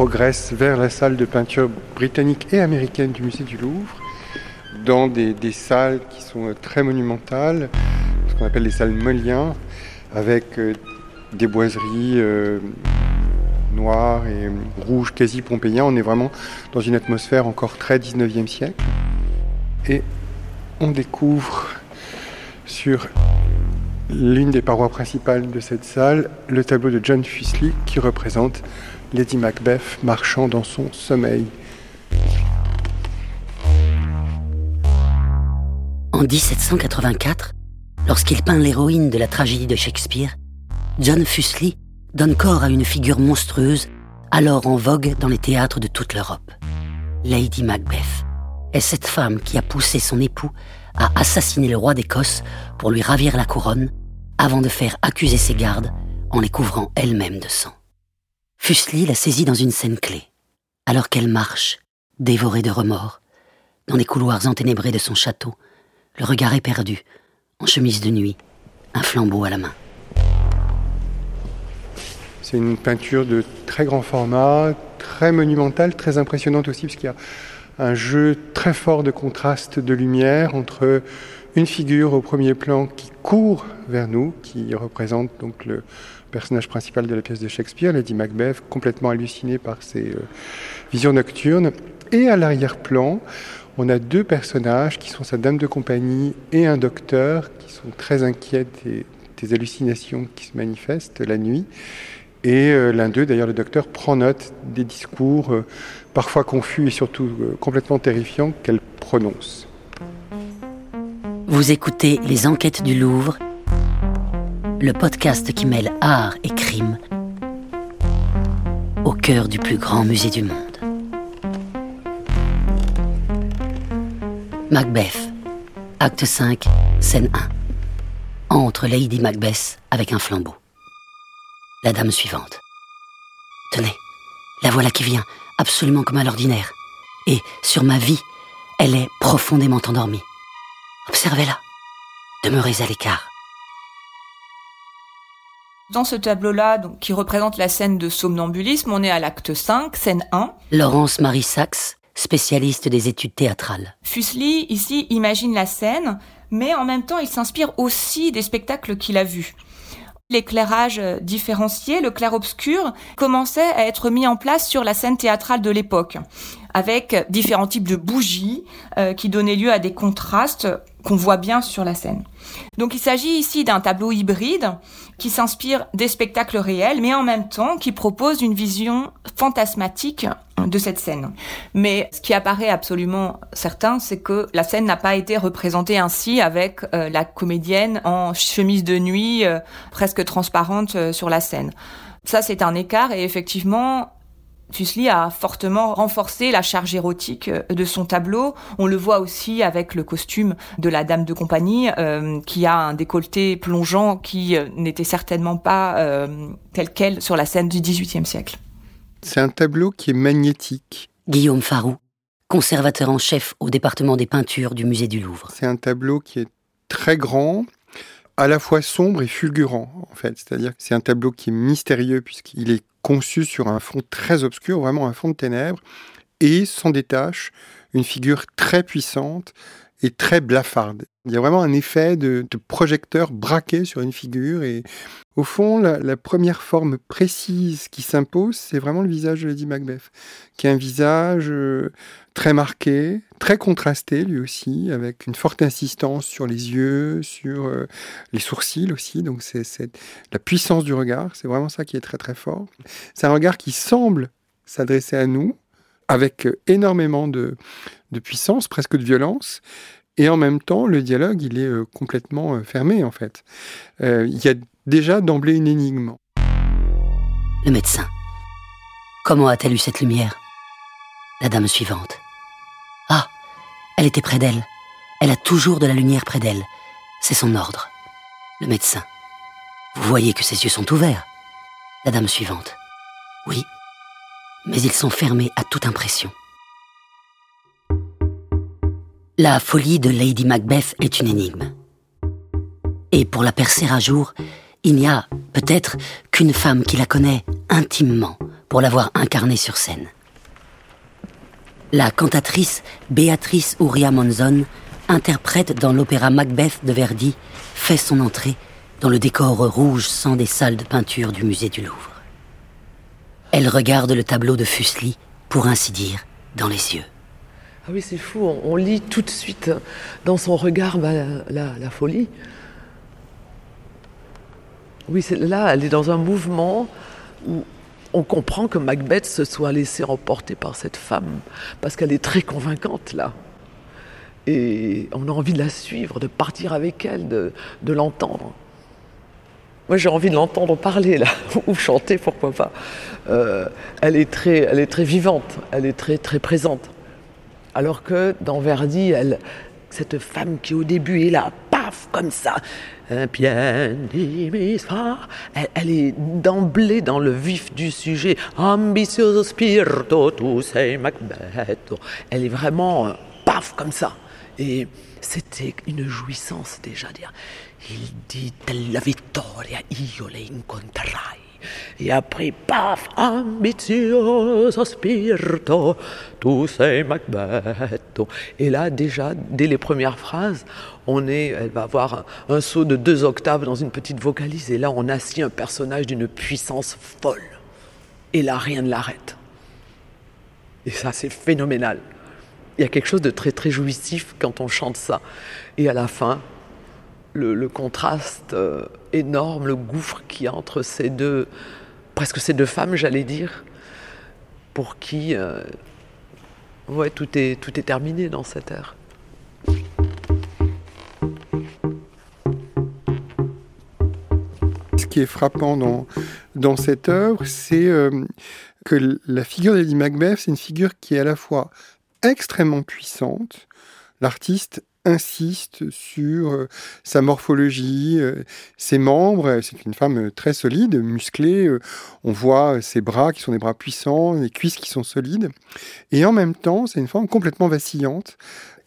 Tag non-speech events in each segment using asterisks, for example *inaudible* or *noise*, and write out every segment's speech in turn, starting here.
progresse vers la salle de peinture britannique et américaine du musée du Louvre, dans des, salles qui sont très monumentales, ce qu'on appelle les salles Moliens, avec euh, des boiseries euh, noires et rouges quasi pompéiens. On est vraiment dans une atmosphère encore très 19e siècle. Et on découvre sur l'une des parois principales de cette salle le tableau de John Fusley qui représente Lady Macbeth marchant dans son sommeil. En 1784, lorsqu'il peint l'héroïne de la tragédie de Shakespeare, John Fusley donne corps à une figure monstrueuse alors en vogue dans les théâtres de toute l'Europe. Lady Macbeth est cette femme qui a poussé son époux à assassiner le roi d'Écosse pour lui ravir la couronne avant de faire accuser ses gardes en les couvrant elle-même de sang. Fuseli la saisit dans une scène clé, alors qu'elle marche, dévorée de remords, dans les couloirs enténébrés de son château, le regard éperdu, en chemise de nuit, un flambeau à la main. C'est une peinture de très grand format, très monumentale, très impressionnante aussi, parce qu'il y a un jeu très fort de contraste de lumière entre une figure au premier plan qui court vers nous, qui représente donc le personnage principal de la pièce de Shakespeare, Lady Macbeth, complètement hallucinée par ses euh, visions nocturnes, et à l'arrière-plan, on a deux personnages qui sont sa dame de compagnie et un docteur qui sont très inquiets des, hallucinations qui se manifestent la nuit. Et euh, l'un d'eux, d'ailleurs le docteur, prend note des discours euh, parfois confus et surtout complètement terrifiants qu'elle prononce. Vous écoutez Les Enquêtes du Louvre, le podcast qui mêle art et crime au cœur du plus grand musée du monde. Macbeth, acte 5, scène 1. Entre Lady Macbeth avec un flambeau la dame suivante. Tenez, la voilà qui vient, absolument comme à l'ordinaire. Et, sur ma vie, elle est profondément endormie. Observez-la. Demeurez à l'écart. Dans ce tableau-là, donc, qui représente la scène de somnambulisme, on est à l'acte 5, scène 1. Laurence Marie Sachs, spécialiste des études théâtrales. Fuseli, ici, imagine la scène, mais en même temps, il s'inspire aussi des spectacles qu'il a vus. L'éclairage euh, différencié, le clair-obscur, commençait à être mis en place sur la scène théâtrale de l'époque, avec différents types de bougies euh, qui donnaient lieu à des contrastes qu'on voit bien sur la scène. Donc il s'agit ici d'un tableau hybride qui s'inspire des spectacles réels, mais en même temps qui propose une vision fantasmatique de cette scène. Mais ce qui apparaît absolument certain, c'est que la scène n'a pas été représentée ainsi avec euh, la comédienne en chemise de nuit euh, presque transparente euh, sur la scène. Ça, c'est un écart et effectivement, Fuseli a fortement renforcé la charge érotique euh, de son tableau. On le voit aussi avec le costume de la dame de compagnie, euh, qui a un décolleté plongeant qui euh, n'était certainement pas tel quel sur la scène du XVIIIe siècle. C'est un tableau qui est magnétique. Guillaume Farou, conservateur en chef au département des peintures du musée du Louvre. C'est un tableau qui est très grand, à la fois sombre et fulgurant, en fait. C'est-à-dire que c'est un tableau qui est mystérieux puisqu'il est conçu sur un fond très obscur, vraiment un fond de ténèbres, et s'en détache une figure très puissante et très blafarde. Il y a vraiment un effet de, projecteur braqué sur une figure et au fond, la, première forme précise qui s'impose, c'est vraiment le visage de Lady Macbeth, qui est un visage euh, très marqué, très contrasté lui aussi, avec une forte insistance sur les yeux, sur euh, les sourcils aussi. Donc c'est la puissance du regard, c'est vraiment ça qui est très très fort. C'est un regard qui semble s'adresser à nous avec euh, énormément de, de puissance, presque de violence, et en même temps, le dialogue, il est euh, complètement euh, fermé, en fait. Euh, il y a déjà d'emblée une énigme. Le médecin. Comment a-t-elle eu cette lumière? La dame suivante. Ah, elle était près d'elle. Elle a toujours de la lumière près d'elle. C'est son ordre. Le médecin. Vous voyez que ses yeux sont ouverts. La dame suivante. Oui, mais ils sont fermés à toute impression. La folie de Lady Macbeth est une énigme. Et pour la percer à jour, il n'y a peut-être qu'une femme qui la connaît intimement pour l'avoir incarné sur scène. La cantatrice Béatrice Uria Monzon, interprète dans l'opéra Macbeth de Verdi, fait son entrée dans le décor rouge sang des salles de peinture du musée du Louvre. Elle regarde le tableau de Fuseli, pour ainsi dire, dans les yeux. Ah oui, c'est fou, on, lit tout de suite dans son regard bah, la, folie. Oui, là, elle est dans un mouvement où on comprend que Macbeth se soit laissé emporter par cette femme, parce qu'elle est très convaincante là. Et on a envie de la suivre, de partir avec elle, de, l'entendre. Moi, j'ai envie de l'entendre parler là, *laughs* ou chanter, pourquoi pas. Euh, elle est très, elle est très vivante, elle est très très présente. Alors que dans Verdi, cette femme qui au début est là, paf, comme ça, elle, elle est d'emblée dans le vif du sujet. Ambitioso spirito, tu sei Macbeth. Elle est vraiment, euh, paf, comme ça. Et c'était une jouissance déjà dire. Il dit la vittoria, io le incontrerai. Et après, paf, ambitioso spirito, tu sei Macbeth. Et là, déjà, dès les premières phrases, on est, elle va avoir un, saut de deux octaves dans une petite vocalise. Et là, on assied un personnage d'une puissance folle. Et là, rien ne l'arrête. Et ça, c'est phénoménal. Il y a quelque chose de très, très jouissif quand on chante ça. Et à la fin, le, contraste euh, énorme, le gouffre qui entre ces deux, presque ces deux femmes, j'allais dire, pour qui euh, ouais, tout, est, tout est terminé dans cette ère. Ce qui est frappant dans, dans cette œuvre, c'est euh, que la figure d'Eddie Macbeth, c'est une figure qui est à la fois extrêmement puissante, l'artiste insiste sur euh, sa morphologie, euh, ses membres. C'est une femme euh, très solide, musclée. On voit ses bras qui sont des bras puissants, les cuisses qui sont solides. Et en même temps, c'est une femme complètement vacillante,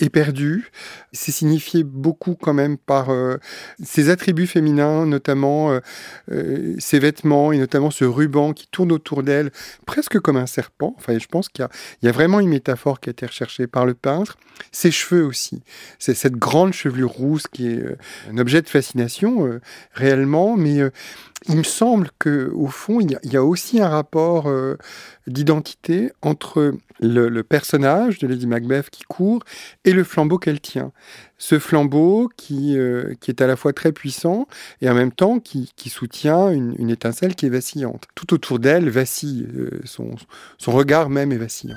perdu. C'est signifié beaucoup quand même par euh, ses attributs féminins, notamment euh, euh, ses vêtements et notamment ce ruban qui tourne autour d'elle, presque comme un serpent. Enfin, je pense qu'il y, a vraiment une métaphore qui a été recherchée par le peintre. Ses cheveux aussi. C'est cette grande chevelure rousse qui est un objet de fascination réellement, mais il me semble que au fond, il y, a, aussi un rapport euh, d'identité entre le, personnage de Lady Macbeth qui court et le flambeau qu'elle tient. Ce flambeau qui, euh, qui est à la fois très puissant et en même temps qui, soutient une, étincelle qui est vacillante. Tout autour d'elle vacille, euh, son, son regard même est vacillant.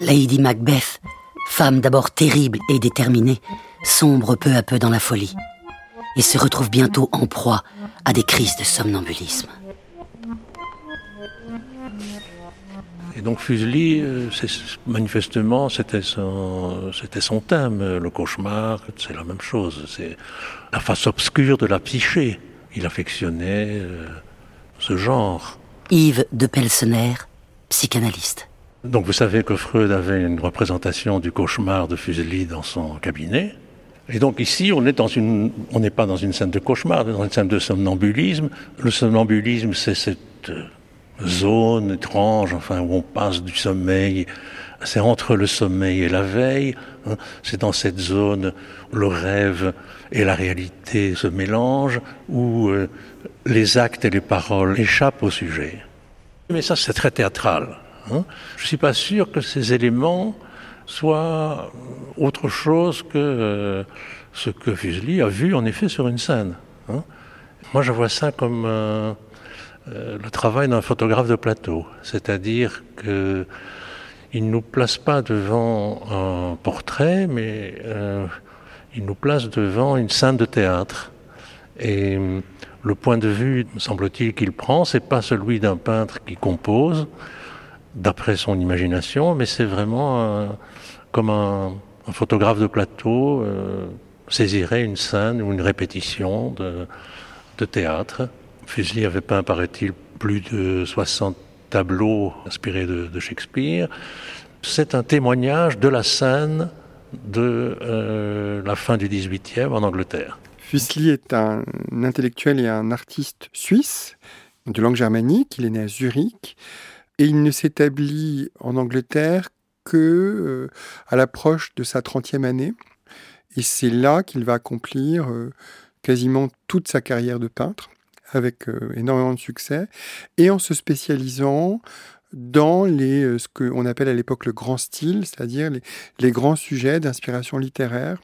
Lady Macbeth, femme d'abord terrible et déterminée, sombre peu à peu dans la folie et se retrouve bientôt en proie à des crises de somnambulisme. Et donc Fuseli, euh, manifestement, c'était son, c'était son thème. Le cauchemar, c'est la même chose. C'est la face obscure de la psyché. Il affectionnait euh, ce genre. Yves de Pelsener, psychanalyste. Donc vous savez que Freud avait une représentation du cauchemar de Fuseli dans son cabinet. Et donc ici, on une, n'est pas dans une scène de cauchemar, on est dans une scène de somnambulisme. Le somnambulisme, c'est cette euh, zone étrange, enfin, où on passe du sommeil, c'est entre le sommeil et la veille. Hein. C'est dans cette zone où le rêve et la réalité se mélangent, où euh, les actes et les paroles échappent au sujet. Mais ça, c'est très théâtral. Hein. Je suis pas sûr que ces éléments soit autre chose que euh, ce que Fuseli a vu en effet sur une scène. Hein. Moi, je vois ça comme euh, euh, le travail d'un photographe de plateau, c'est-à-dire que il ne nous place pas devant un portrait, mais il nous place devant une scène de théâtre. Et le point de vue, semble-t-il, qu'il prend, c'est pas celui d'un peintre qui compose, d'après son imagination, mais c'est vraiment comme un, photographe de plateau euh, saisirait une scène ou une répétition de, théâtre. Fuseli avait peint, paraît-il, plus de 60 tableaux inspirés de, Shakespeare. C'est un témoignage de la scène de euh, la fin du XVIIIe en Angleterre. Fuseli est un intellectuel et un artiste suisse de langue germanique. Il est né à Zurich et il ne s'établit en Angleterre que euh, à l'approche de sa 30e année. Et c'est là qu'il va accomplir euh, quasiment toute sa carrière de peintre, avec euh, énormément de succès, et en se spécialisant dans les, ce qu'on appelle à l'époque le grand style, c'est-à-dire les, grands sujets d'inspiration littéraire.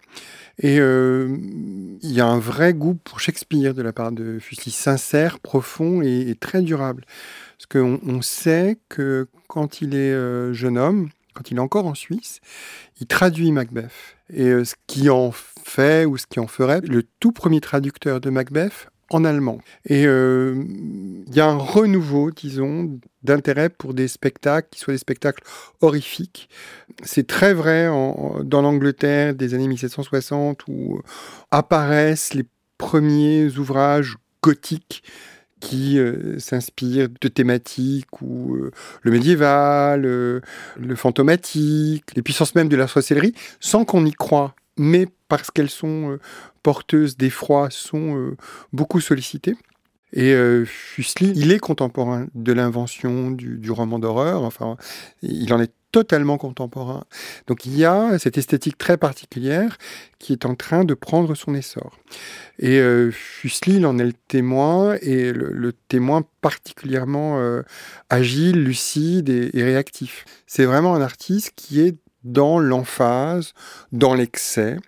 Et il y a un vrai goût pour Shakespeare de la part de Fuseli, sincère, profond et, très durable. Parce qu'on on sait que quand il est jeune homme, quand il est encore en Suisse, il traduit Macbeth. Et euh, ce qui en fait ou ce qui en ferait le tout premier traducteur de Macbeth en allemand. Et euh, il y a un renouveau, disons, d'intérêt pour des spectacles qui soient des spectacles horrifiques. C'est très vrai dans l'Angleterre des années 1760 où apparaissent les premiers ouvrages gothiques qui euh, s'inspire de thématiques ou euh, le médiéval, euh, le fantomatique, les puissances même de la sorcellerie, sans qu'on y croit, mais parce qu'elles sont porteuses d'effroi, sont beaucoup sollicitées. Et Fuseli, il est contemporain de l'invention du, roman d'horreur. Enfin, il en est totalement contemporain. Donc il y a cette esthétique très particulière qui est en train de prendre son essor. Et euh, Fuseli en est le témoin, et le, témoin particulièrement euh, agile, lucide et, et réactif. C'est vraiment un artiste qui est dans l'emphase, dans l'excès.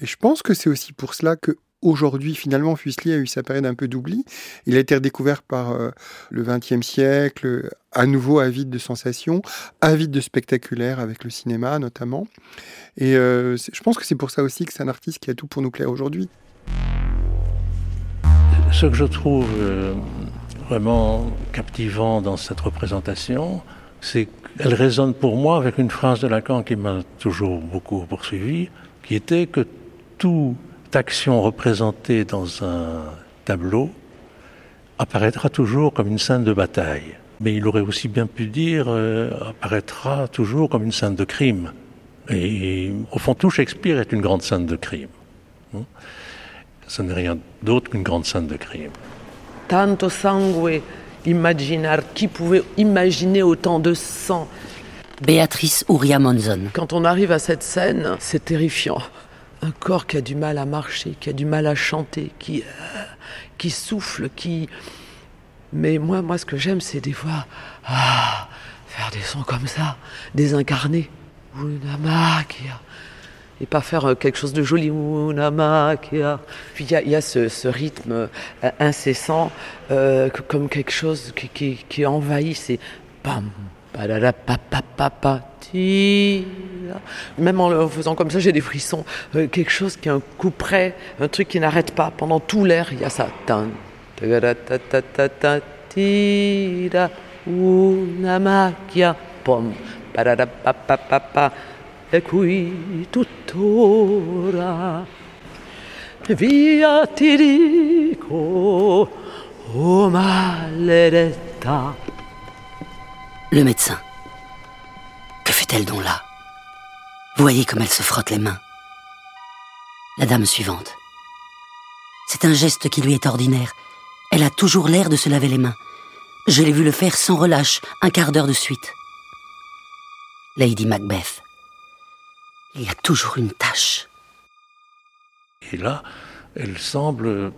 Et je pense que c'est aussi pour cela que Aujourd'hui, finalement, Fuseli a eu sa période un peu d'oubli. Il a été redécouvert par euh, le XXe siècle, à nouveau avide de sensations, avide de spectaculaire avec le cinéma notamment. Et euh, je pense que c'est pour ça aussi que c'est un artiste qui a tout pour nous plaire aujourd'hui. Ce que je trouve euh, vraiment captivant dans cette représentation, c'est qu'elle résonne pour moi avec une phrase de Lacan qui m'a toujours beaucoup poursuivi, qui était que tout action représentée dans un tableau apparaîtra toujours comme une scène de bataille. Mais il aurait aussi bien pu dire euh, apparaîtra toujours comme une scène de crime. Et au fond, tout Shakespeare est une grande scène de crime. Hein? Ce n'est rien d'autre qu'une grande scène de crime. Tanto sangue imaginar, qui pouvait imaginer autant de sang? Béatrice Uria Monzon. Quand on arrive à cette scène, c'est terrifiant un corps qui a du mal à marcher, qui a du mal à chanter, qui, euh, qui souffle, qui... Mais moi, moi, ce que j'aime, c'est des fois ah, faire des sons comme ça, désincarnés. Et pas faire euh, quelque chose de joli. Puis il y a, ce, rythme euh, incessant, comme quelque chose qui, qui, qui envahit. C'est pam, même en faisant comme ça, j'ai des frissons. Euh, quelque chose qui est un coup près, un truc qui n'arrête pas. Pendant tout l'air, il y a ça. Via ti dico, oh. Le médecin. Que fait-elle donc là? Voyez comme elle se frotte les mains. La dame suivante. C'est un geste qui lui est ordinaire. Elle a toujours l'air de se laver les mains. Je l'ai vu le faire sans relâche, un quart d'heure de suite. Lady Macbeth. Il y a toujours une tâche. Et là, elle semble.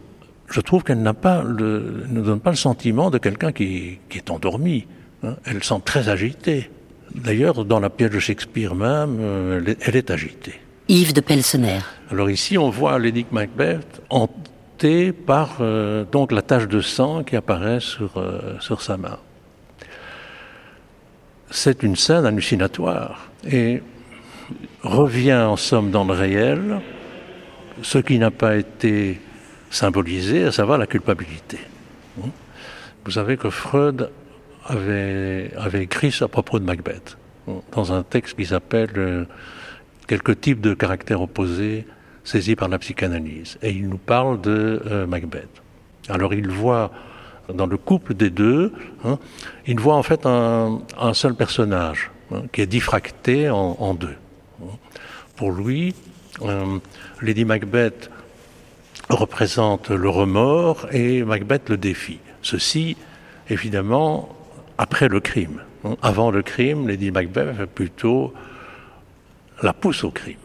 Je trouve qu'elle n'a pas ne donne pas le sentiment de quelqu'un qui, qui est endormi. Hein. Elle semble très agitée. D'ailleurs, dans la pièce de Shakespeare même, euh, elle est agitée. Yves de Pelsener. Alors ici, on voit Lady Macbeth hantée par euh, donc la tache de sang qui apparaît sur, euh, sur sa main. C'est une scène hallucinatoire et revient en somme dans le réel ce qui n'a pas été symbolisé, à savoir la culpabilité. Vous savez que Freud avait, avait écrit à propos de Macbeth, dans un texte qui s'appelle euh, Quelques types de caractères opposés saisis par la psychanalyse. Et il nous parle de euh, Macbeth. Alors il voit dans le couple des deux, hein, il voit en fait un, seul personnage hein, qui est diffracté en, en deux. Pour lui, euh, Lady Macbeth représente le remords et Macbeth le défi. Ceci évidemment, après le crime. Avant le crime, Lady Macbeth plutôt la pousse au crime.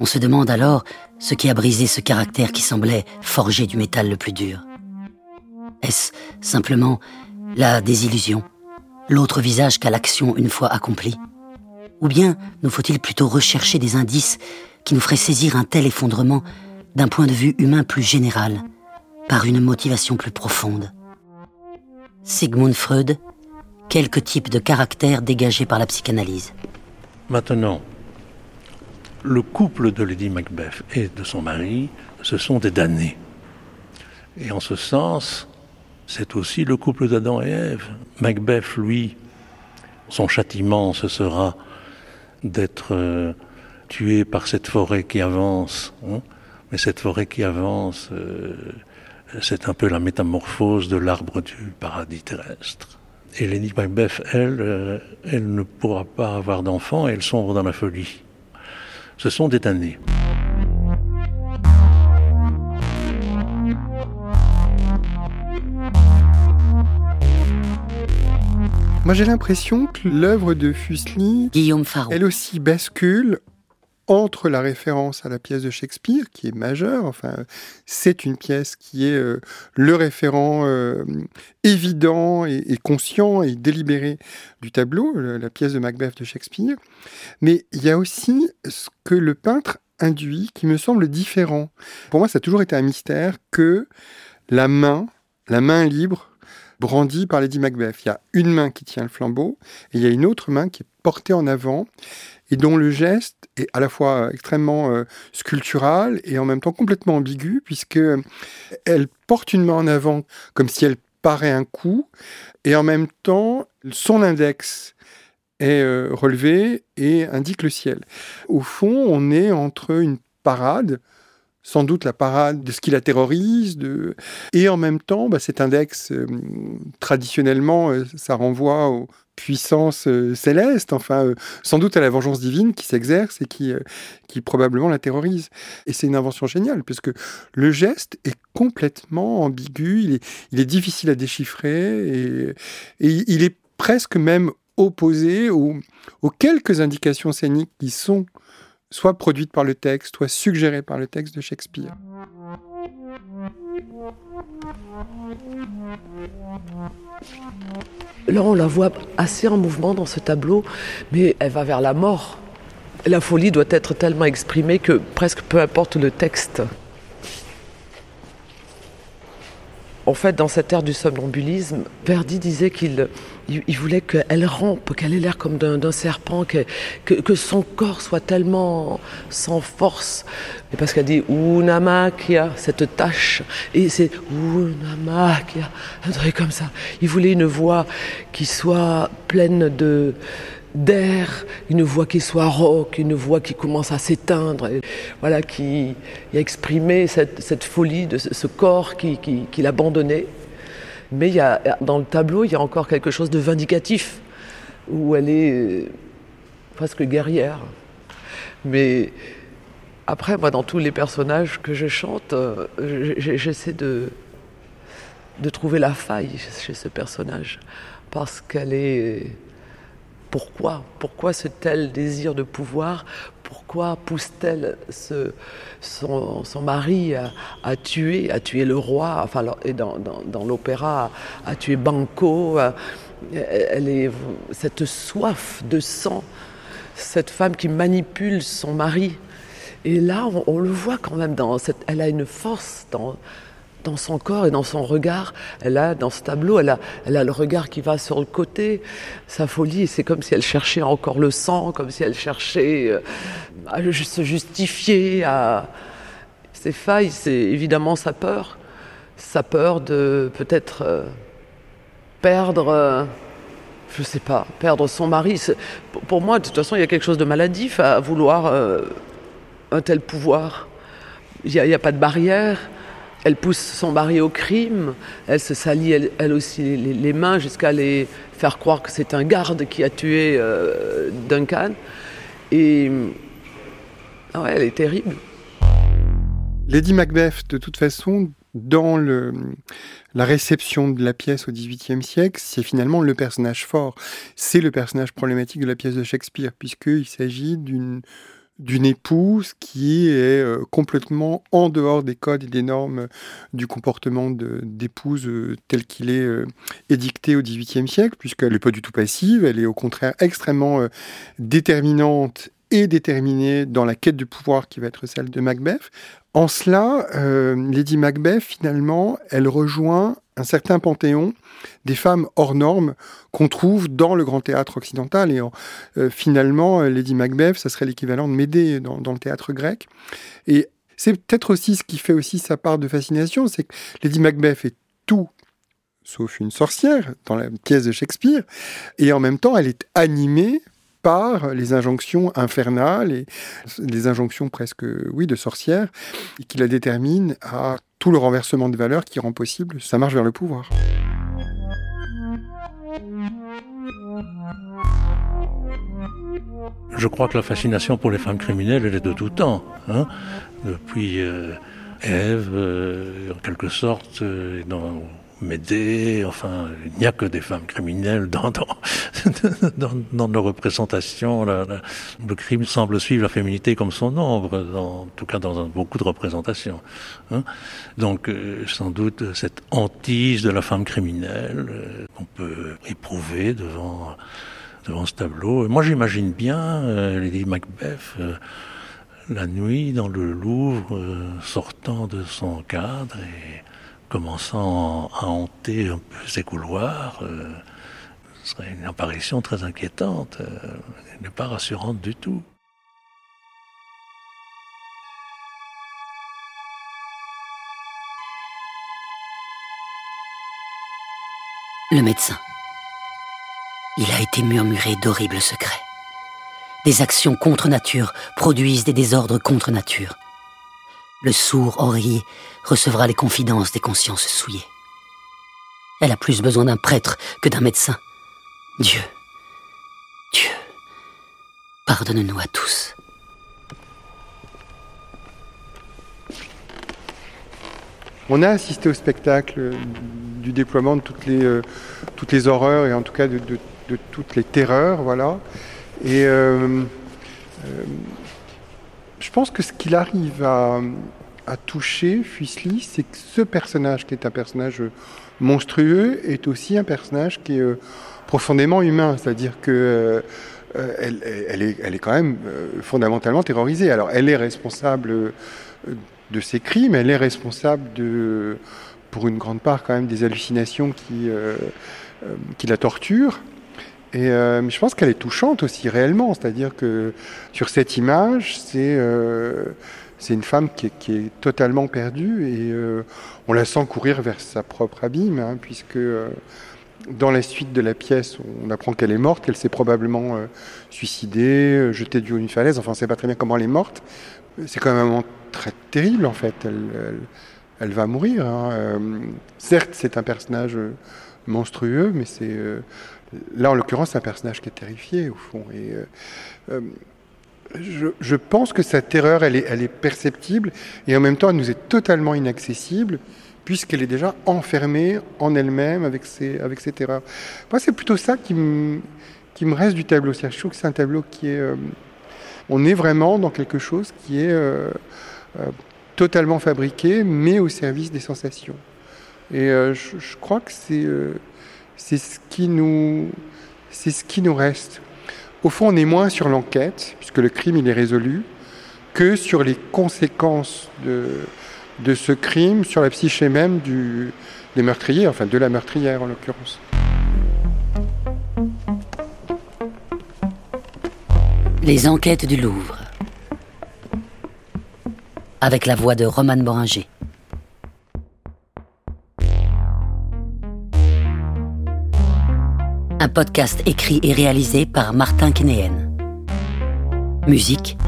On se demande alors ce qui a brisé ce caractère qui semblait forgé du métal le plus dur. Est-ce simplement la désillusion, l'autre visage qu'à l'action une fois accomplie Ou bien nous faut-il plutôt rechercher des indices qui nous feraient saisir un tel effondrement d'un point de vue humain plus général, par une motivation plus profonde? Sigmund Freud, quelques types de caractères dégagés par la psychanalyse. Maintenant, le couple de Lady Macbeth et de son mari, ce sont des damnés. Et en ce sens, c'est aussi le couple d'Adam et Ève. Macbeth, lui, son châtiment, ce sera d'être euh, tué par cette forêt qui avance. Hein. Mais cette forêt qui avance, euh, c'est un peu la métamorphose de l'arbre du paradis terrestre. Et Lady Macbeth, elle, euh, elle ne pourra pas avoir d'enfant, elle sombre dans la folie ce sont des damnés. Moi j'ai l'impression que l'œuvre de Fuseli, Guillaume elle aussi bascule entre la référence à la pièce de Shakespeare, qui est majeure, enfin, c'est une pièce qui est euh, le référent euh, évident et, conscient et délibéré du tableau, la pièce de Macbeth de Shakespeare. Mais il y a aussi ce que le peintre induit qui me semble différent. Pour moi, ça a toujours été un mystère que la main, la main libre, brandie par Lady Macbeth. Il y a une main qui tient le flambeau et il y a une autre main qui est portée en avant et dont le geste à la fois extrêmement euh, sculptural et en même temps complètement ambigu, puisque elle porte une main en avant comme si elle paraît un coup, et en même temps, son index est euh, relevé et indique le ciel. Au fond, on est entre une parade, sans doute la parade de ce qui la terrorise, et en même temps, bah, cet index, euh, traditionnellement, ça renvoie au puissance euh, céleste, enfin, euh, sans doute à la vengeance divine qui s'exerce et qui, euh, qui probablement la terrorise. Et c'est une invention géniale, puisque le geste est complètement ambigu, il est, il est difficile à déchiffrer, et, il est presque même opposé aux quelques indications scéniques qui sont soit produites par le texte, soit suggérées par le texte de Shakespeare. Là, on la voit assez en mouvement dans ce tableau, mais elle va vers la mort. La folie doit être tellement exprimée que presque peu importe le texte. En fait, dans cette ère du somnambulisme, Verdi disait qu'il il, voulait qu'elle rampe, qu'elle ait l'air comme d'un serpent, que, son corps soit tellement sans force. Et parce qu'elle dit Unamakia, cette tâche. Et c'est Unamakia, un truc comme ça. Il voulait une voix qui soit pleine de, d'air, une voix qui soit rauque, une voix qui commence à s'éteindre, voilà, qui, a exprimé cette, folie de ce, corps qui, qui, l'abandonnait. Mais il y a, dans le tableau, il y a encore quelque chose de vindicatif, où elle est euh, presque guerrière. Mais après, moi, dans tous les personnages que je chante, euh, j'essaie de, de trouver la faille chez ce personnage, parce qu'elle est pourquoi Pourquoi ce tel désir de pouvoir Pourquoi pousse-t-elle son, mari à, tuer, à tuer le roi Enfin, et dans, l'opéra, à, tuer Banco. elle est cette soif de sang, cette femme qui manipule son mari. Et là, on, le voit quand même. Dans elle a une force dans, dans son corps et dans son regard. Elle a, dans ce tableau, elle a, elle a le regard qui va sur le côté. Sa folie, c'est comme si elle cherchait encore le sang, comme si elle cherchait euh, à se justifier. À... Ses failles, c'est évidemment sa peur. Sa peur de peut-être euh, perdre. Euh, je sais pas, perdre son mari. Pour moi, de toute façon, il y a quelque chose de maladif à vouloir un tel pouvoir. Il n'y a, pas de barrière. Elle pousse son mari au crime, elle se salit elle, aussi les, mains jusqu'à les faire croire que c'est un garde qui a tué euh, Duncan. Et ah ouais, elle est terrible. Lady Macbeth, de toute façon, dans la réception de la pièce au XVIIIe siècle, c'est finalement le personnage fort. C'est le personnage problématique de la pièce de Shakespeare, puisqu'il s'agit d'une d'une épouse qui est euh, complètement en dehors des codes et des normes du comportement d'épouse euh, tel qu'il est euh, édicté au XVIIIe siècle, puisqu'elle n'est pas du tout passive, elle est au contraire extrêmement déterminante et déterminée dans la quête du pouvoir qui va être celle de Macbeth. En cela, euh, Lady Macbeth, finalement, elle rejoint un certain panthéon des femmes hors normes qu'on trouve dans le grand théâtre occidental. Et euh, finalement, Lady Macbeth, ça serait l'équivalent de Médée dans, dans, le théâtre grec. Et c'est peut-être aussi ce qui fait aussi sa part de fascination, c'est que Lady Macbeth est tout sauf une sorcière dans la pièce de Shakespeare, et en même temps, elle est animée les injonctions infernales et les injonctions presque, oui, de sorcières, et qui la déterminent à tout le renversement de valeurs qui rend possible sa marche vers le pouvoir. Je crois que la fascination pour les femmes criminelles, elle est de tout temps. Hein Depuis euh, Ève, euh, en quelque sorte, euh, Médée, enfin, il n'y a que des femmes criminelles *laughs* dans, dans, dans, dans nos représentations. le crime semble suivre la féminité comme son ombre, en tout cas dans beaucoup de représentations. Hein. Donc, euh, sans doute, cette hantise de la femme criminelle euh, qu'on peut éprouver devant, devant ce tableau. moi, j'imagine bien euh, Lady Macbeth la nuit dans le Louvre, sortant de son cadre et commençant à hanter un peu ces couloirs, euh, ce serait une apparition très inquiétante, euh, n'est pas rassurante du tout. Le médecin. Il a été murmuré d'horribles secrets. Des actions contre nature produisent des désordres contre nature. Le sourd oreiller recevra les confidences des consciences souillées. Elle a plus besoin d'un prêtre que d'un médecin. Dieu, Dieu, pardonne-nous à tous. On a assisté au spectacle du déploiement de toutes les, euh, horreurs et en tout cas de, toutes les terreurs, voilà. Et euh, euh, je pense que ce qu'il arrive à, a touché Fuseli, c'est que ce personnage, qui est un personnage monstrueux, est aussi un personnage qui est euh, profondément humain. C'est-à-dire que euh, euh, est, elle, est, quand même fondamentalement terrorisée. Alors, elle est responsable de ses crimes, elle est responsable de, pour une grande part, quand même, des hallucinations qui, qui la torturent. Et mais je pense qu'elle est touchante aussi réellement, c'est-à-dire que sur cette image, c'est c'est une femme qui est, totalement perdue et euh, on la sent courir vers sa propre abîme, hein, puisque euh, dans la suite de la pièce, on apprend qu'elle est morte, qu'elle s'est probablement euh, suicidée, jetée du haut d'une falaise. Enfin, on ne sait pas très bien comment elle est morte. C'est quand même un moment très terrible, en fait. Elle, va mourir. Hein. certes, c'est un personnage monstrueux, mais c'est là, en l'occurrence, c'est un personnage qui est terrifié, au fond. Et je, pense que sa terreur, elle est, perceptible et en même temps, elle nous est totalement inaccessible puisqu'elle est déjà enfermée en elle-même avec ses, avec ses terreurs. Moi, c'est plutôt ça qui me, qui me reste du tableau. Je trouve que c'est un tableau qui est... Euh, on est vraiment dans quelque chose qui est euh, euh, totalement fabriqué, mais au service des sensations. Et je, crois que c'est c'est ce qui nous reste. Au fond, on est moins sur l'enquête, puisque le crime est résolu, que sur les conséquences de, ce crime sur la psyché même du, des meurtriers, enfin de la meurtrière en l'occurrence. Les enquêtes du Louvre. Avec la voix de Roman Boringer. Un podcast écrit et réalisé par Martin Kénéen. Musique,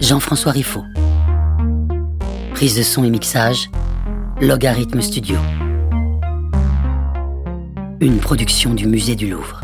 Jean-François Riffaut. Prise de son et mixage, Logarithme Studio. Une production du Musée du Louvre.